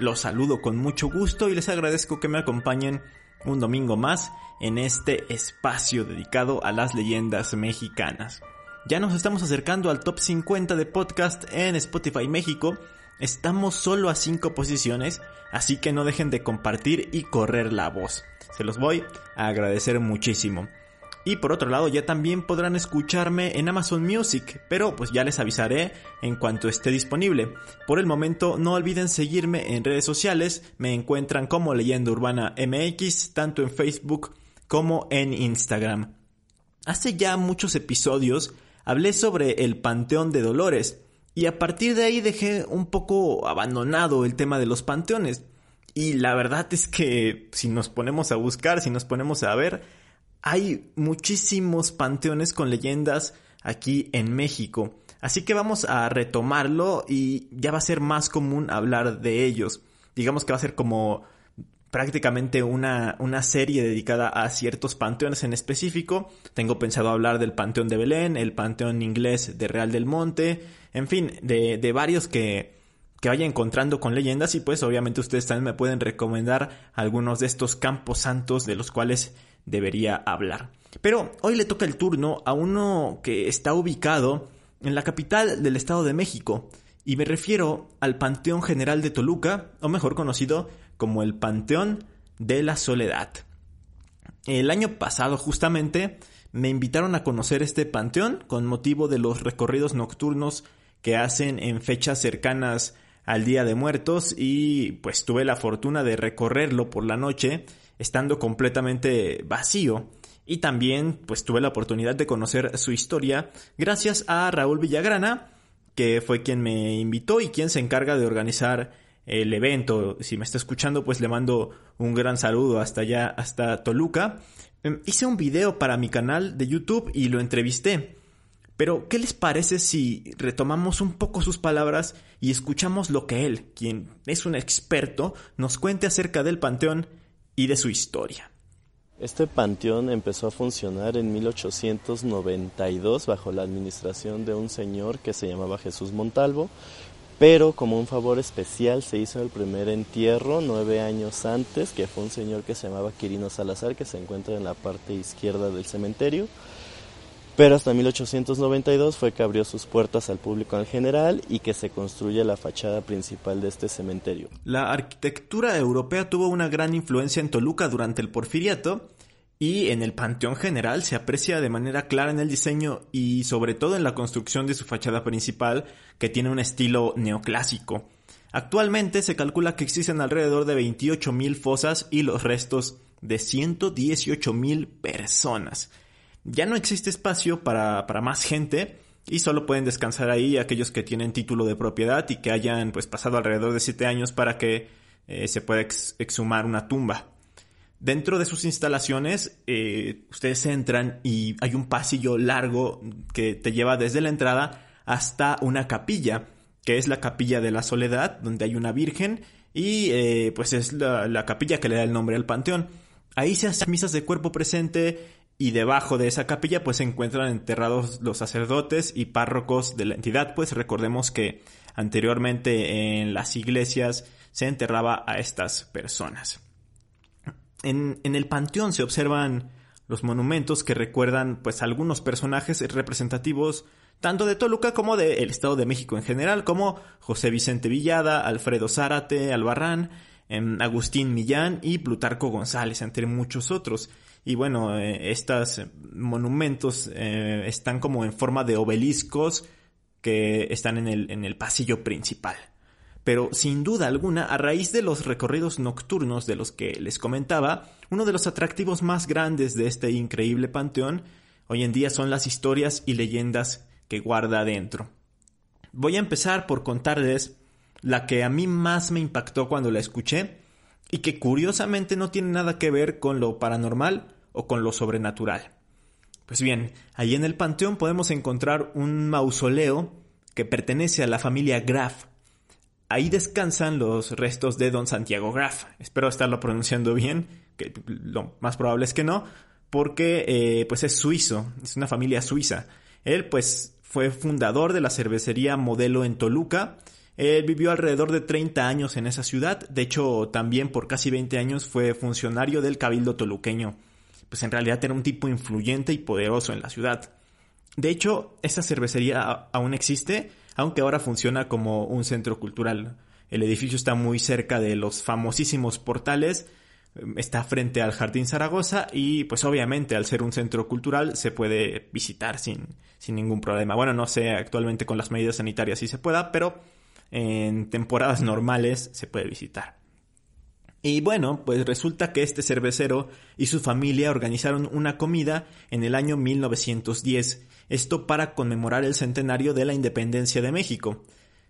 Los saludo con mucho gusto y les agradezco que me acompañen un domingo más en este espacio dedicado a las leyendas mexicanas. Ya nos estamos acercando al top 50 de podcast en Spotify México. Estamos solo a 5 posiciones, así que no dejen de compartir y correr la voz. Se los voy a agradecer muchísimo. Y por otro lado ya también podrán escucharme en Amazon Music, pero pues ya les avisaré en cuanto esté disponible. Por el momento no olviden seguirme en redes sociales, me encuentran como Leyenda Urbana MX, tanto en Facebook como en Instagram. Hace ya muchos episodios hablé sobre el Panteón de Dolores, y a partir de ahí dejé un poco abandonado el tema de los panteones. Y la verdad es que si nos ponemos a buscar, si nos ponemos a ver, hay muchísimos panteones con leyendas aquí en México. Así que vamos a retomarlo y ya va a ser más común hablar de ellos. Digamos que va a ser como prácticamente una, una serie dedicada a ciertos panteones en específico. Tengo pensado hablar del Panteón de Belén, el Panteón inglés de Real del Monte, en fin, de, de varios que, que vaya encontrando con leyendas y pues obviamente ustedes también me pueden recomendar algunos de estos campos santos de los cuales debería hablar. Pero hoy le toca el turno a uno que está ubicado en la capital del Estado de México, y me refiero al Panteón General de Toluca, o mejor conocido como el Panteón de la Soledad. El año pasado justamente me invitaron a conocer este panteón con motivo de los recorridos nocturnos que hacen en fechas cercanas al Día de Muertos y pues tuve la fortuna de recorrerlo por la noche estando completamente vacío. Y también pues tuve la oportunidad de conocer su historia gracias a Raúl Villagrana, que fue quien me invitó y quien se encarga de organizar el evento. Si me está escuchando, pues le mando un gran saludo hasta allá, hasta Toluca. Em, hice un video para mi canal de YouTube y lo entrevisté. Pero, ¿qué les parece si retomamos un poco sus palabras y escuchamos lo que él, quien es un experto, nos cuente acerca del panteón y de su historia. Este panteón empezó a funcionar en 1892 bajo la administración de un señor que se llamaba Jesús Montalvo, pero como un favor especial se hizo el primer entierro nueve años antes, que fue un señor que se llamaba Quirino Salazar, que se encuentra en la parte izquierda del cementerio. Pero hasta 1892 fue que abrió sus puertas al público en general y que se construye la fachada principal de este cementerio. La arquitectura europea tuvo una gran influencia en Toluca durante el porfiriato y en el Panteón General se aprecia de manera clara en el diseño y sobre todo en la construcción de su fachada principal que tiene un estilo neoclásico. Actualmente se calcula que existen alrededor de 28.000 fosas y los restos de 118.000 personas ya no existe espacio para, más gente y solo pueden descansar ahí aquellos que tienen título de propiedad y que hayan pues pasado alrededor de 7 años para que eh, se pueda exhumar una tumba. Dentro de sus instalaciones, eh, ustedes entran y hay un pasillo largo que te lleva desde la entrada hasta una capilla, que es la capilla de la soledad, donde hay una virgen y eh, pues es la capilla que le da el nombre al panteón. Ahí se hacen misas de cuerpo presente y debajo de esa capilla pues se encuentran enterrados los sacerdotes y párrocos de la entidad, pues recordemos que anteriormente en las iglesias se enterraba a estas personas. En, en el panteón se observan los monumentos que recuerdan pues algunos personajes representativos tanto de Toluca como del Estado de México en general, como José Vicente Villada, Alfredo Zárate, Albarrán, em, Agustín Millán y Plutarco González, entre muchos otros. Y bueno, eh, estos monumentos eh, están como en forma de obeliscos que están en el, en el pasillo principal. Pero sin duda alguna, a raíz de los recorridos nocturnos de los que les comentaba, uno de los atractivos más grandes de este increíble panteón hoy en día son las historias y leyendas que guarda adentro. Voy a empezar por contarles la que a mí más me impactó cuando la escuché y que curiosamente no tiene nada que ver con lo paranormal o con lo sobrenatural. Pues bien, allí en el panteón podemos encontrar un mausoleo que pertenece a la familia Graf. Ahí descansan los restos de don Santiago Graf. Espero estarlo pronunciando bien, que lo más probable es que no, porque eh, pues es suizo, es una familia suiza. Él pues fue fundador de la cervecería Modelo en Toluca. Él vivió alrededor de 30 años en esa ciudad, de hecho también por casi 20 años fue funcionario del Cabildo Toluqueño. Pues en realidad era un tipo influyente y poderoso en la ciudad. De hecho, esa cervecería aún existe, aunque ahora funciona como un centro cultural. El edificio está muy cerca de los famosísimos portales está frente al Jardín Zaragoza y pues obviamente al ser un centro cultural se puede visitar sin, sin ningún problema. Bueno, no sé actualmente con las medidas sanitarias si se pueda, pero en temporadas normales se puede visitar. Y bueno, pues resulta que este cervecero y su familia organizaron una comida en el año 1910, esto para conmemorar el centenario de la independencia de México.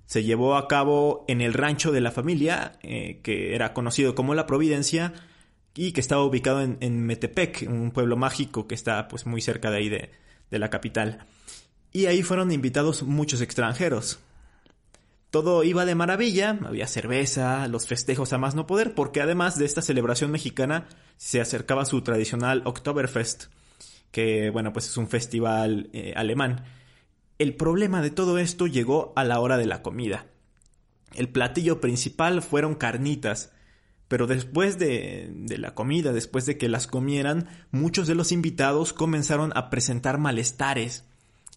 Se llevó a cabo en el rancho de la familia, eh, que era conocido como La Providencia, y que estaba ubicado en, Metepec, un pueblo mágico que está pues muy cerca de ahí de, de la capital. Y ahí fueron invitados muchos extranjeros. Todo iba de maravilla, había cerveza, los festejos a más no poder, porque además de esta celebración mexicana se acercaba su tradicional Oktoberfest, que bueno, pues es un festival eh, alemán. El problema de todo esto llegó a la hora de la comida. El platillo principal fueron carnitas, pero después de, la comida, después de que las comieran, muchos de los invitados comenzaron a presentar malestares.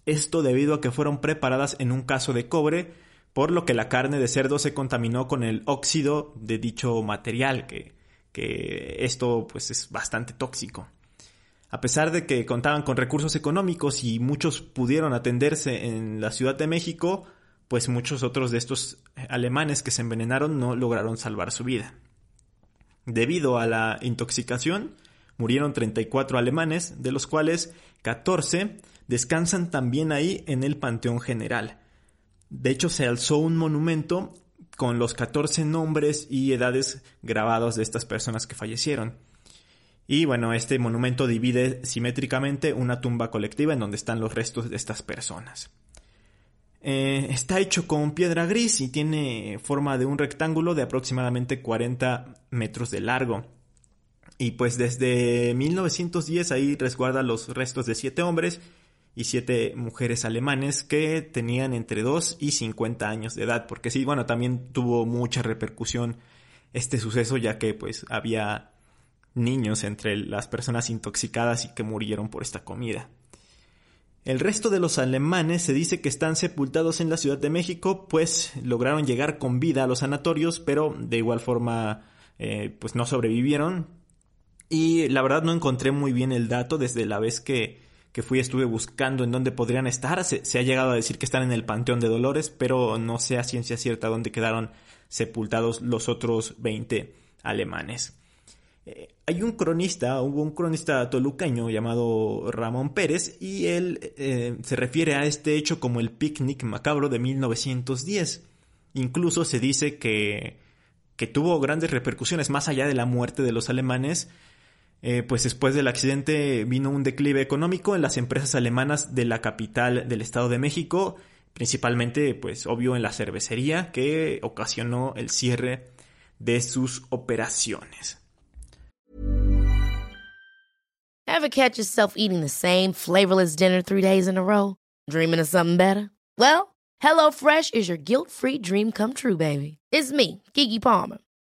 Esto debido a que fueron preparadas en un caso de cobre, por lo que la carne de cerdo se contaminó con el óxido de dicho material, que, que esto pues es bastante tóxico. A pesar de que contaban con recursos económicos y muchos pudieron atenderse en la Ciudad de México, pues muchos otros de estos alemanes que se envenenaron no lograron salvar su vida. Debido a la intoxicación, murieron 34 alemanes, de los cuales 14 descansan también ahí en el Panteón General. De hecho, se alzó un monumento con los 14 nombres y edades grabados de estas personas que fallecieron. Y bueno, este monumento divide simétricamente una tumba colectiva en donde están los restos de estas personas. Eh, está hecho con piedra gris y tiene forma de un rectángulo de aproximadamente 40 metros de largo. Y pues desde 1910 ahí resguarda los restos de siete hombres y siete mujeres alemanes que tenían entre 2 y 50 años de edad. Porque sí, bueno, también tuvo mucha repercusión este suceso ya que pues había niños entre las personas intoxicadas y que murieron por esta comida. El resto de los alemanes se dice que están sepultados en la Ciudad de México, pues lograron llegar con vida a los sanatorios, pero de igual forma eh, pues no sobrevivieron. Y la verdad no encontré muy bien el dato desde la vez que, que fui estuve buscando en dónde podrían estar. Se, ha llegado a decir que están en el Panteón de Dolores, pero no sé a ciencia cierta dónde quedaron sepultados los otros 20 alemanes. Eh, hay un cronista, hubo un cronista tolucaño llamado Ramón Pérez y él eh, se refiere a este hecho como el picnic macabro de 1910. Incluso se dice que, que tuvo grandes repercusiones más allá de la muerte de los alemanes, eh, pues después del accidente vino un declive económico en las empresas alemanas de la capital del Estado de México, principalmente, pues obvio, en la cervecería, que ocasionó el cierre de sus operaciones. Ever catch yourself eating the same flavorless dinner three days in a row? Dreaming of something better? Well, HelloFresh is your guilt-free dream come true, baby. It's me, Kiki Palmer.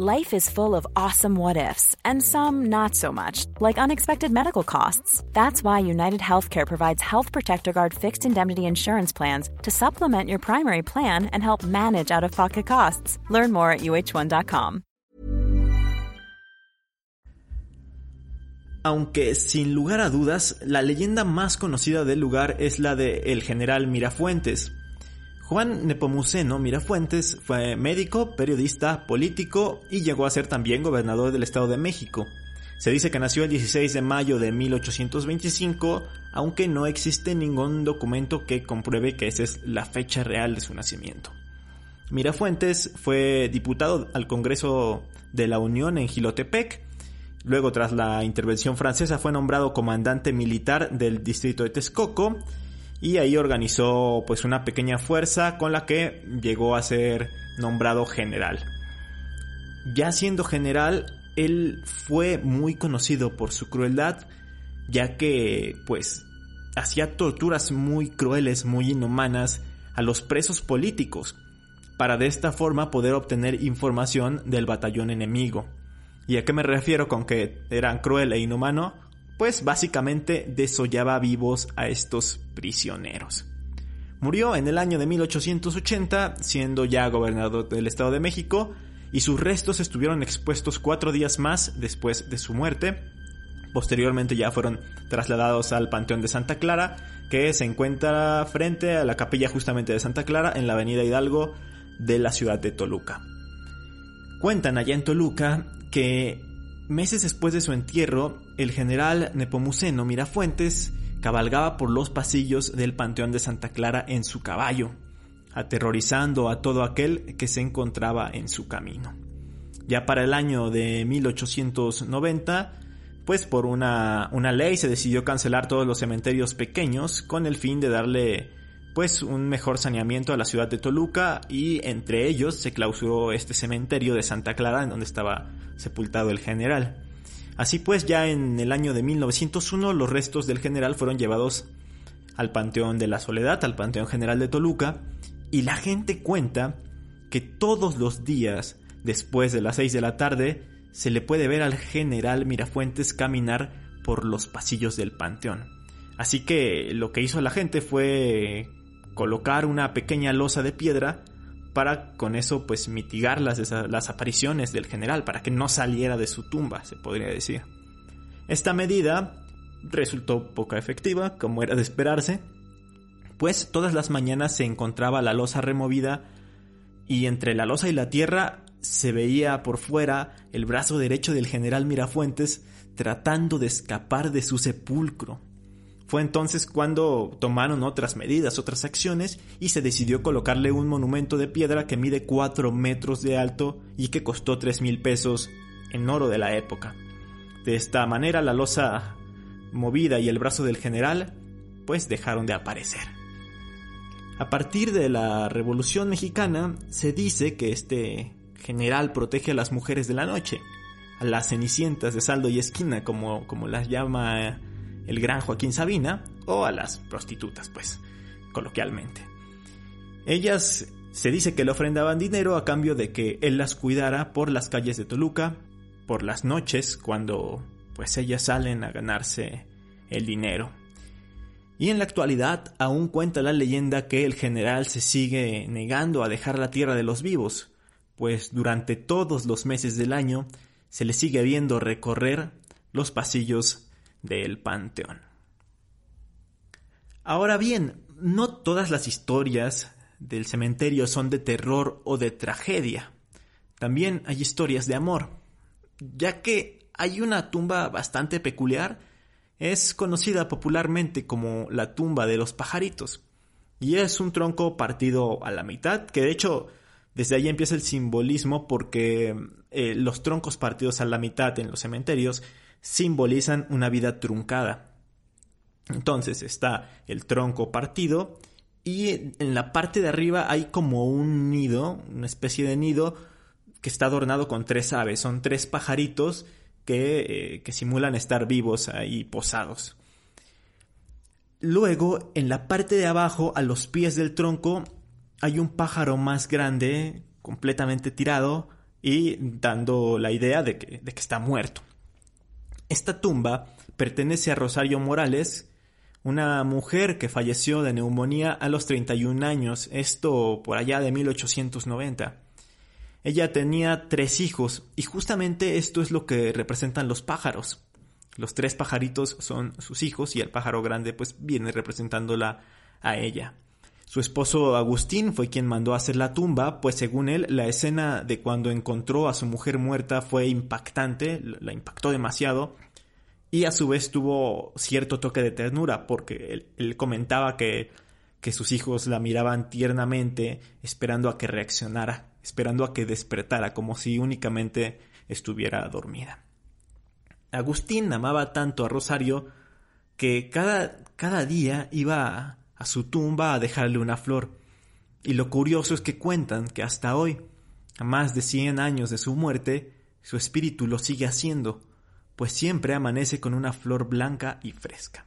Life is full of awesome what ifs, and some not so much, like unexpected medical costs. That's why United Healthcare provides Health Protector Guard fixed indemnity insurance plans to supplement your primary plan and help manage out of pocket costs. Learn more at uh1.com. Aunque sin lugar a dudas, la leyenda más conocida del lugar es la de el general Mirafuentes. Juan Nepomuceno Mirafuentes fue médico, periodista, político y llegó a ser también gobernador del Estado de México. Se dice que nació el 16 de mayo de 1825, aunque no existe ningún documento que compruebe que esa es la fecha real de su nacimiento. Mirafuentes fue diputado al Congreso de la Unión en Gilotepec. Luego, tras la intervención francesa, fue nombrado comandante militar del distrito de Texcoco y ahí organizó pues una pequeña fuerza con la que llegó a ser nombrado general. Ya siendo general, él fue muy conocido por su crueldad, ya que pues hacía torturas muy crueles, muy inhumanas a los presos políticos, para de esta forma poder obtener información del batallón enemigo. ¿Y a qué me refiero con que eran cruel e inhumano? Pues básicamente desollaba vivos a estos prisioneros. Murió en el año de 1880, siendo ya gobernador del Estado de México, y sus restos estuvieron expuestos cuatro días más después de su muerte. Posteriormente ya fueron trasladados al Panteón de Santa Clara, que se encuentra frente a la capilla justamente de Santa Clara en la avenida Hidalgo de la ciudad de Toluca. Cuentan allá en Toluca que Meses después de su entierro, el general Nepomuceno Mirafuentes cabalgaba por los pasillos del Panteón de Santa Clara en su caballo, aterrorizando a todo aquel que se encontraba en su camino. Ya para el año de 1890, pues por una, una ley se decidió cancelar todos los cementerios pequeños con el fin de darle pues un mejor saneamiento a la ciudad de Toluca y entre ellos se clausuró este cementerio de Santa Clara en donde estaba sepultado el general. Así pues, ya en el año de 1901 los restos del general fueron llevados al Panteón de la Soledad, al Panteón General de Toluca, y la gente cuenta que todos los días, después de las 6 de la tarde, se le puede ver al general Mirafuentes caminar por los pasillos del Panteón. Así que lo que hizo la gente fue colocar una pequeña losa de piedra para con eso pues mitigar las, las apariciones del general, para que no saliera de su tumba, se podría decir. Esta medida resultó poco efectiva, como era de esperarse, pues todas las mañanas se encontraba la losa removida y entre la losa y la tierra se veía por fuera el brazo derecho del general Mirafuentes tratando de escapar de su sepulcro. Fue entonces cuando tomaron otras medidas, otras acciones, y se decidió colocarle un monumento de piedra que mide 4 metros de alto y que costó 3 mil pesos en oro de la época. De esta manera la losa movida y el brazo del general pues dejaron de aparecer. A partir de la Revolución Mexicana se dice que este general protege a las mujeres de la noche, a las cenicientas de saldo y esquina como, como las llama el gran Joaquín Sabina o a las prostitutas, pues, coloquialmente. Ellas se dice que le ofrendaban dinero a cambio de que él las cuidara por las calles de Toluca, por las noches, cuando pues ellas salen a ganarse el dinero. Y en la actualidad aún cuenta la leyenda que el general se sigue negando a dejar la tierra de los vivos, pues durante todos los meses del año se le sigue viendo recorrer los pasillos del Panteón. Ahora bien, no todas las historias del cementerio son de terror o de tragedia. También hay historias de amor, ya que hay una tumba bastante peculiar, es conocida popularmente como la tumba de los pajaritos, y es un tronco partido a la mitad, que de hecho desde ahí empieza el simbolismo porque eh, los troncos partidos a la mitad en los cementerios simbolizan una vida truncada. Entonces está el tronco partido y en la parte de arriba hay como un nido, una especie de nido que está adornado con tres aves. Son tres pajaritos que, eh, que simulan estar vivos ahí posados. Luego, en la parte de abajo, a los pies del tronco, hay un pájaro más grande, completamente tirado y dando la idea de que, de que está muerto. Esta tumba pertenece a Rosario Morales, una mujer que falleció de neumonía a los 31 años, esto por allá de 1890. Ella tenía tres hijos y justamente esto es lo que representan los pájaros. Los tres pajaritos son sus hijos y el pájaro grande pues viene representándola a ella. Su esposo Agustín fue quien mandó hacer la tumba, pues según él la escena de cuando encontró a su mujer muerta fue impactante, la impactó demasiado, y a su vez tuvo cierto toque de ternura, porque él, comentaba que, que sus hijos la miraban tiernamente, esperando a que reaccionara, esperando a que despertara, como si únicamente estuviera dormida. Agustín amaba tanto a Rosario que cada, cada día iba a, su tumba a dejarle una flor. Y lo curioso es que cuentan que hasta hoy, a más de cien años de su muerte, su espíritu lo sigue haciendo, pues siempre amanece con una flor blanca y fresca.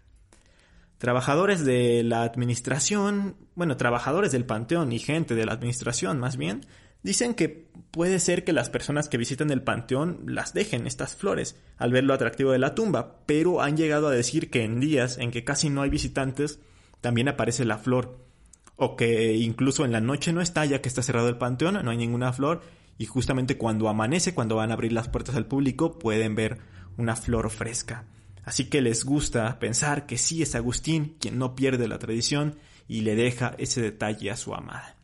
Trabajadores de la administración, bueno, trabajadores del panteón y gente de la administración más bien, Dicen que puede ser que las personas que visitan el panteón las dejen estas flores al ver lo atractivo de la tumba, pero han llegado a decir que en días en que casi no hay visitantes también aparece la flor, o que incluso en la noche no está ya que está cerrado el panteón, no hay ninguna flor, y justamente cuando amanece, cuando van a abrir las puertas al público, pueden ver una flor fresca. Así que les gusta pensar que sí es Agustín quien no pierde la tradición y le deja ese detalle a su amada.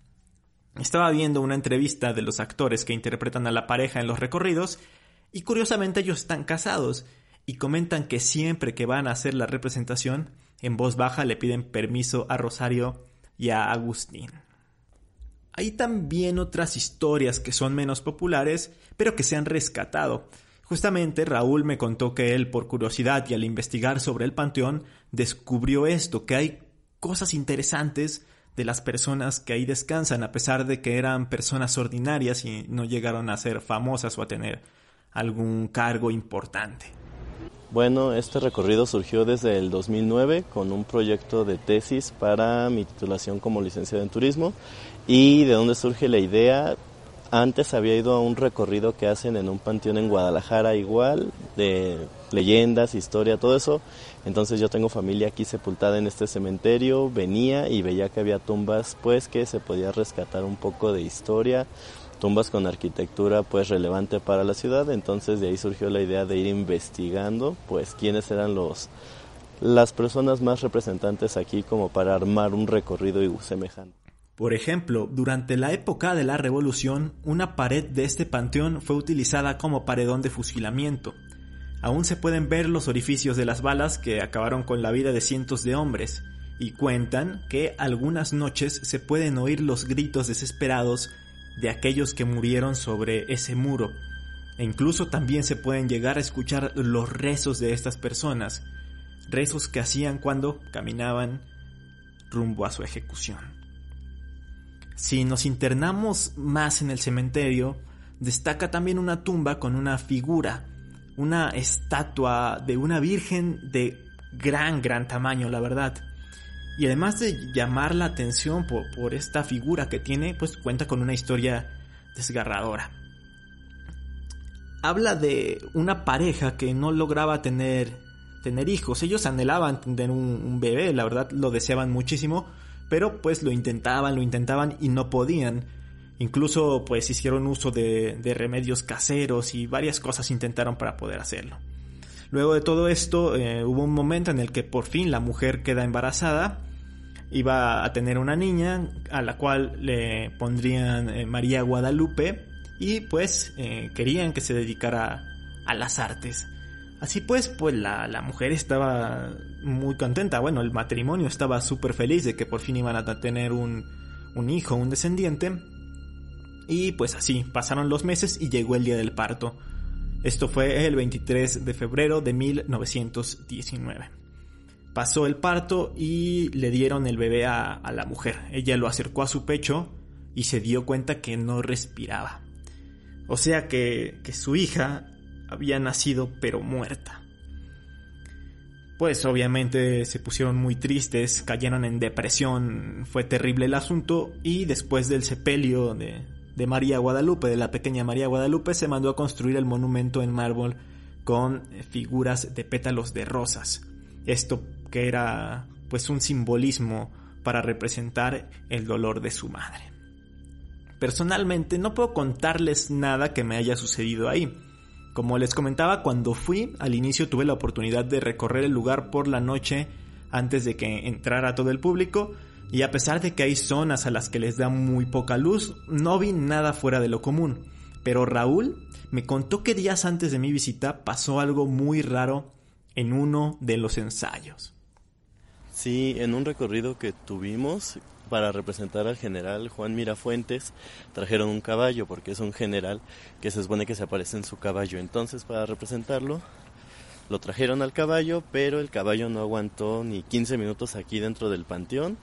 Estaba viendo una entrevista de los actores que interpretan a la pareja en los recorridos y curiosamente ellos están casados y comentan que siempre que van a hacer la representación, en voz baja le piden permiso a Rosario y a Agustín. Hay también otras historias que son menos populares, pero que se han rescatado. Justamente Raúl me contó que él, por curiosidad y al investigar sobre el panteón, descubrió esto, que hay cosas interesantes de las personas que ahí descansan, a pesar de que eran personas ordinarias y no llegaron a ser famosas o a tener algún cargo importante. Bueno, este recorrido surgió desde el 2009 con un proyecto de tesis para mi titulación como licenciado en turismo y de dónde surge la idea. Antes había ido a un recorrido que hacen en un panteón en Guadalajara igual, de leyendas, historia, todo eso, entonces yo tengo familia aquí sepultada en este cementerio, venía y veía que había tumbas pues que se podía rescatar un poco de historia, tumbas con arquitectura pues relevante para la ciudad, entonces de ahí surgió la idea de ir investigando pues quiénes eran los las personas más representantes aquí como para armar un recorrido semejante. Por ejemplo, durante la época de la Revolución, una pared de este panteón fue utilizada como paredón de fusilamiento aún se pueden ver los orificios de las balas que acabaron con la vida de cientos de hombres, y cuentan que algunas noches se pueden oír los gritos desesperados de aquellos que murieron sobre ese muro, e incluso también se pueden llegar a escuchar los rezos de estas personas, rezos que hacían cuando caminaban rumbo a su ejecución. Si nos internamos más en el cementerio, destaca también una tumba con una figura una estatua de una virgen de gran, gran tamaño, la verdad. Y además de llamar la atención por, esta figura que tiene, pues cuenta con una historia desgarradora. Habla de una pareja que no lograba tener, tener hijos. Ellos anhelaban tener un, bebé, la verdad lo deseaban muchísimo, pero pues lo intentaban, lo intentaban y no podían. Incluso pues hicieron uso de, remedios caseros y varias cosas intentaron para poder hacerlo. Luego de todo esto eh, hubo un momento en el que por fin la mujer queda embarazada, iba a tener una niña a la cual le pondrían eh, María Guadalupe y pues eh, querían que se dedicara a las artes. Así pues, pues la, la mujer estaba muy contenta, bueno, el matrimonio estaba súper feliz de que por fin iban a tener un, un hijo, un descendiente, y pues así, pasaron los meses y llegó el día del parto. Esto fue el 23 de febrero de 1919. Pasó el parto y le dieron el bebé a, la mujer. Ella lo acercó a su pecho y se dio cuenta que no respiraba. O sea que, que su hija había nacido pero muerta. Pues obviamente se pusieron muy tristes, cayeron en depresión, fue terrible el asunto y después del sepelio de, de María Guadalupe, de la pequeña María Guadalupe, se mandó a construir el monumento en mármol con figuras de pétalos de rosas. Esto que era pues un simbolismo para representar el dolor de su madre. Personalmente no puedo contarles nada que me haya sucedido ahí. Como les comentaba, cuando fui, al inicio tuve la oportunidad de recorrer el lugar por la noche antes de que entrara todo el público, y a pesar de que hay zonas a las que les da muy poca luz, no vi nada fuera de lo común. Pero Raúl me contó que días antes de mi visita pasó algo muy raro en uno de los ensayos. Sí, en un recorrido que tuvimos para representar al general Juan Mirafuentes, trajeron un caballo, porque es un general que se supone que se aparece en su caballo. Entonces, para representarlo, lo trajeron al caballo, pero el caballo no aguantó ni 15 minutos aquí dentro del panteón.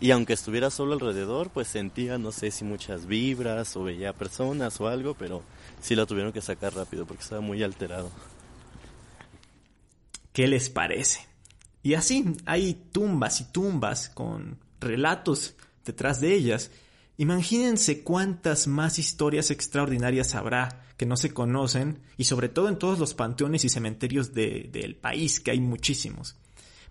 Y aunque estuviera solo alrededor, pues sentía, no sé si muchas vibras o veía personas o algo, pero sí lo tuvieron que sacar rápido porque estaba muy alterado. ¿Qué les parece? Y así hay tumbas y tumbas con relatos detrás de ellas. Imagínense cuántas más historias extraordinarias habrá que no se conocen y sobre todo en todos los panteones y cementerios del país, que hay muchísimos.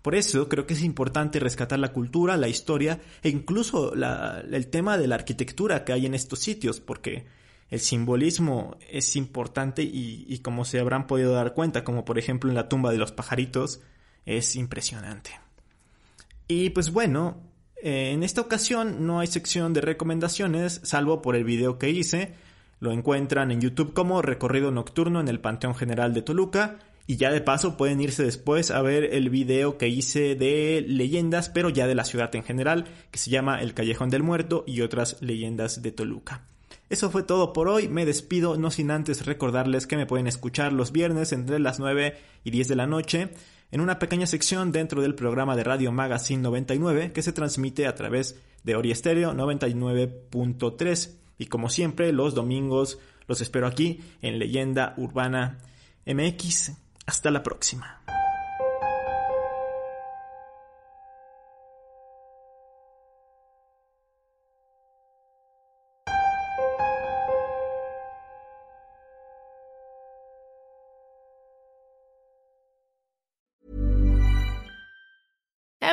Por eso creo que es importante rescatar la cultura, la historia e incluso el tema de la arquitectura que hay en estos sitios, porque el simbolismo es importante y, y como se habrán podido dar cuenta, como por ejemplo en la tumba de los pajaritos, es impresionante. Y pues bueno, eh, en esta ocasión no hay sección de recomendaciones, salvo por el video que hice. Lo encuentran en YouTube como Recorrido Nocturno en el Panteón General de Toluca. Y ya de paso pueden irse después a ver el video que hice de leyendas, pero ya de la ciudad en general, que se llama El Callejón del Muerto y otras leyendas de Toluca. Eso fue todo por hoy, me despido no sin antes recordarles que me pueden escuchar los viernes entre las 9 y 10 de la noche en una pequeña sección dentro del programa de Radio Magazine 99 que se transmite a través de Ori Stereo 99.3 y como siempre los domingos los espero aquí en Leyenda Urbana MX. Hasta la próxima.